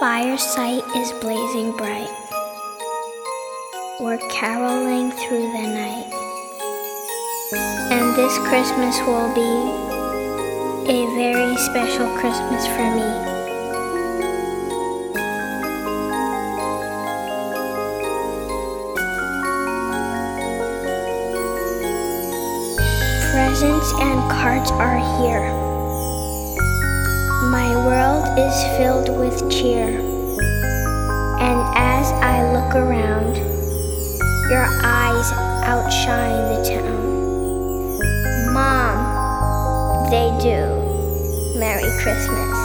firesight is blazing bright. We're caroling through the night. And this Christmas will be a very special Christmas for me. Presents and cards are here. World is filled with cheer. And as I look around, your eyes outshine the town. Mom, they do. Merry Christmas.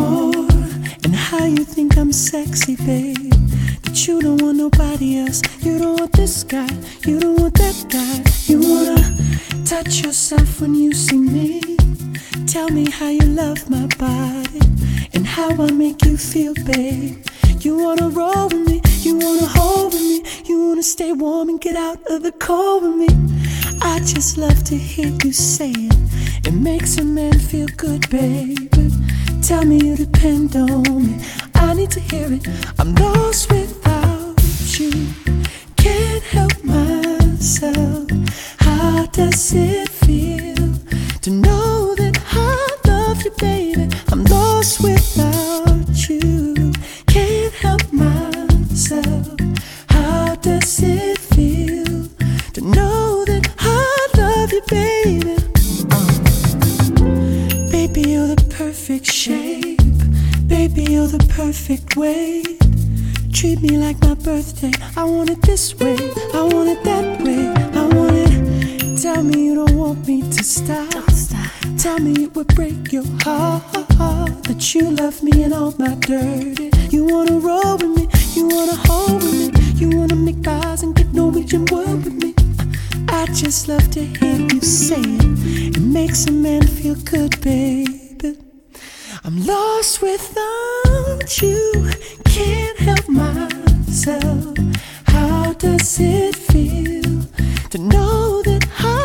More and how you think I'm sexy, babe. But you don't want nobody else. You don't want this guy. You don't want that guy. You wanna touch yourself when you see me. Tell me how you love my body and how I make you feel, babe. You wanna roll with me, you wanna hold with me, you wanna stay warm and get out of the cold with me. I just love to hear you say it. It makes a man feel good, baby. Tell me you depend on me. I need to hear it. I'm lost without you. Can't help myself. How does it feel perfect way. Treat me like my birthday. I want it this way. I want it that way. I want it. Tell me you don't want me to stop. Don't stop. Tell me it would break your heart that you love me and all my dirty. You wanna roll with me, you wanna hold with me, you wanna make eyes and get Norwegian word with me. I just love to hear you say it. It makes a man feel good, baby. I'm lost without you, can't help myself. How does it feel to know that I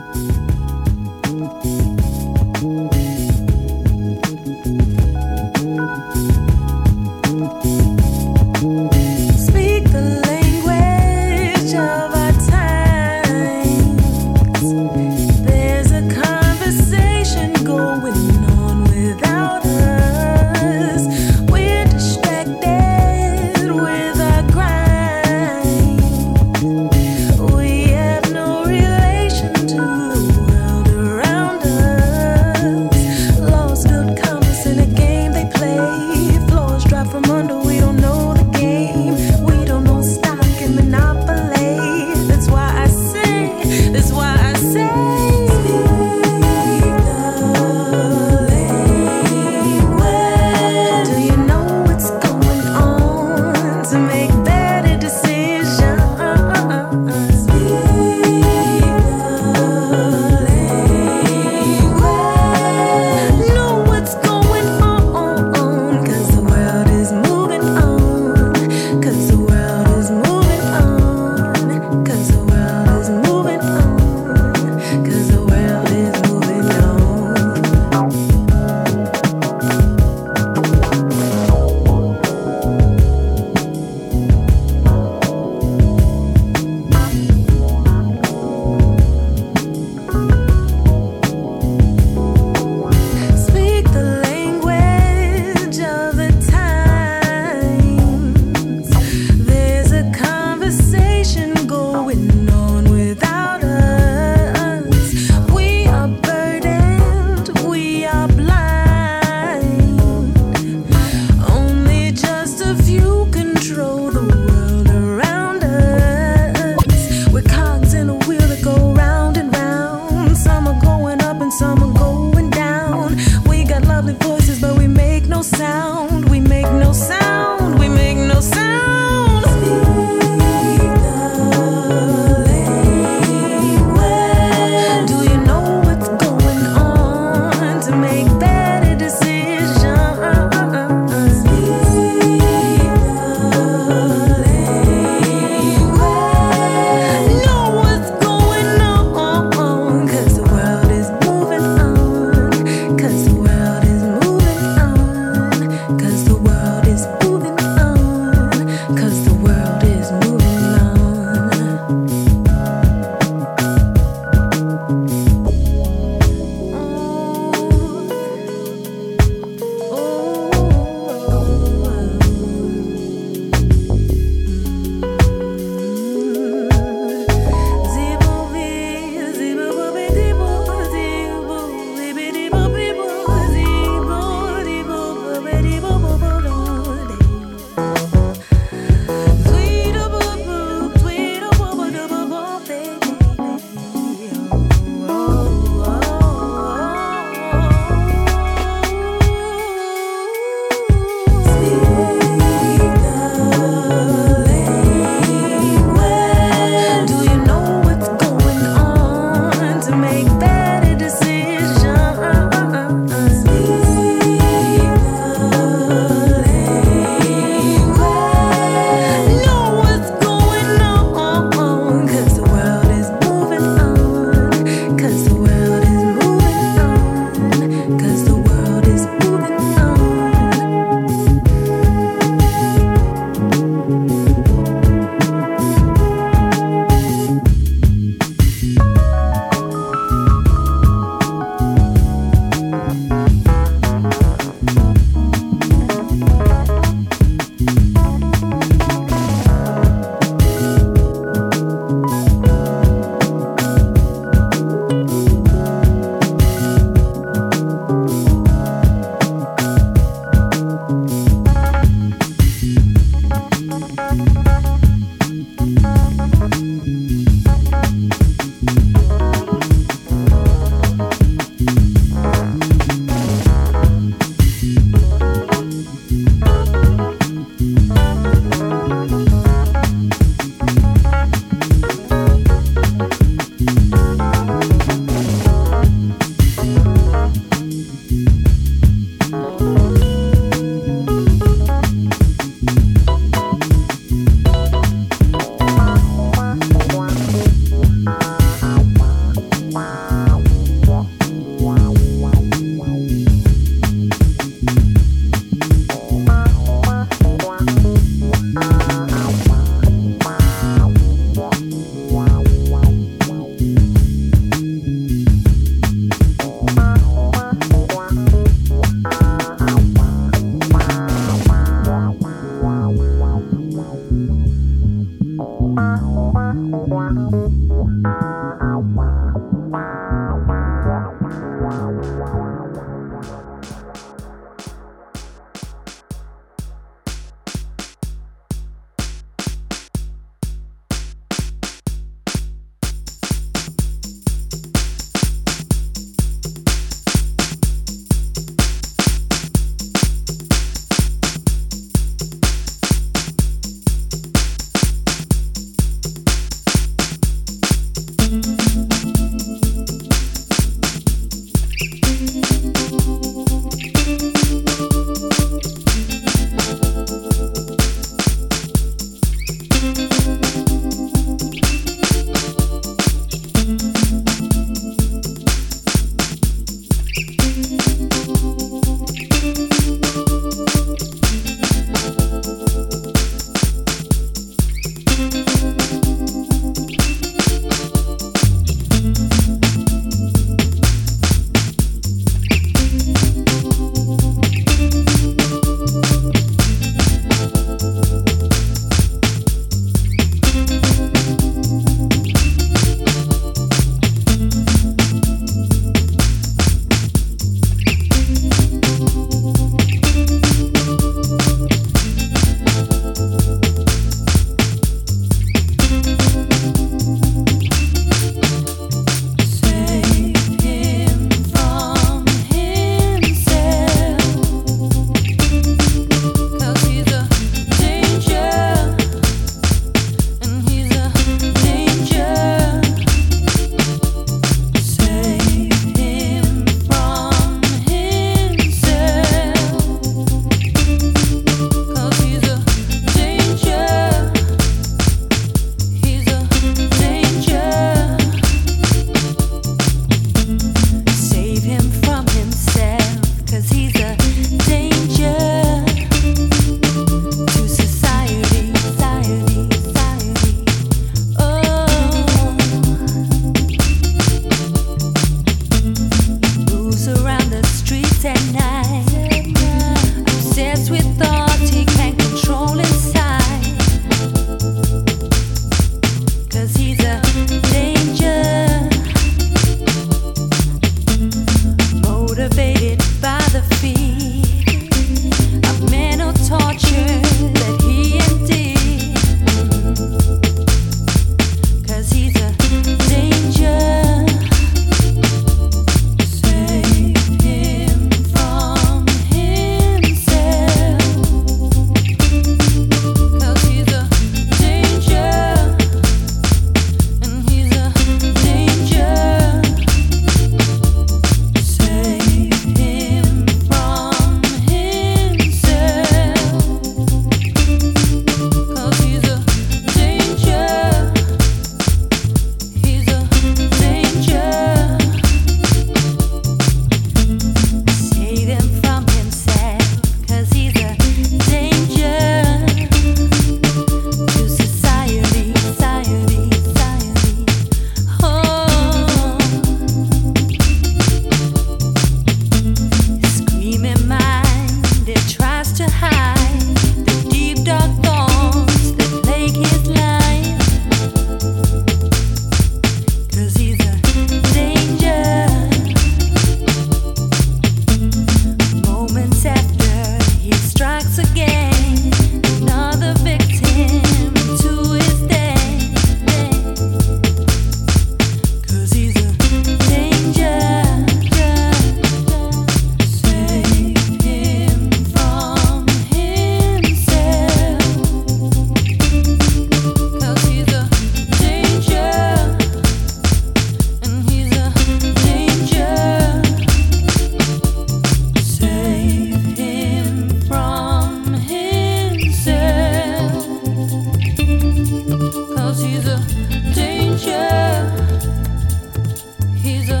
He's a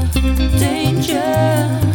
danger.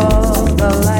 all the light.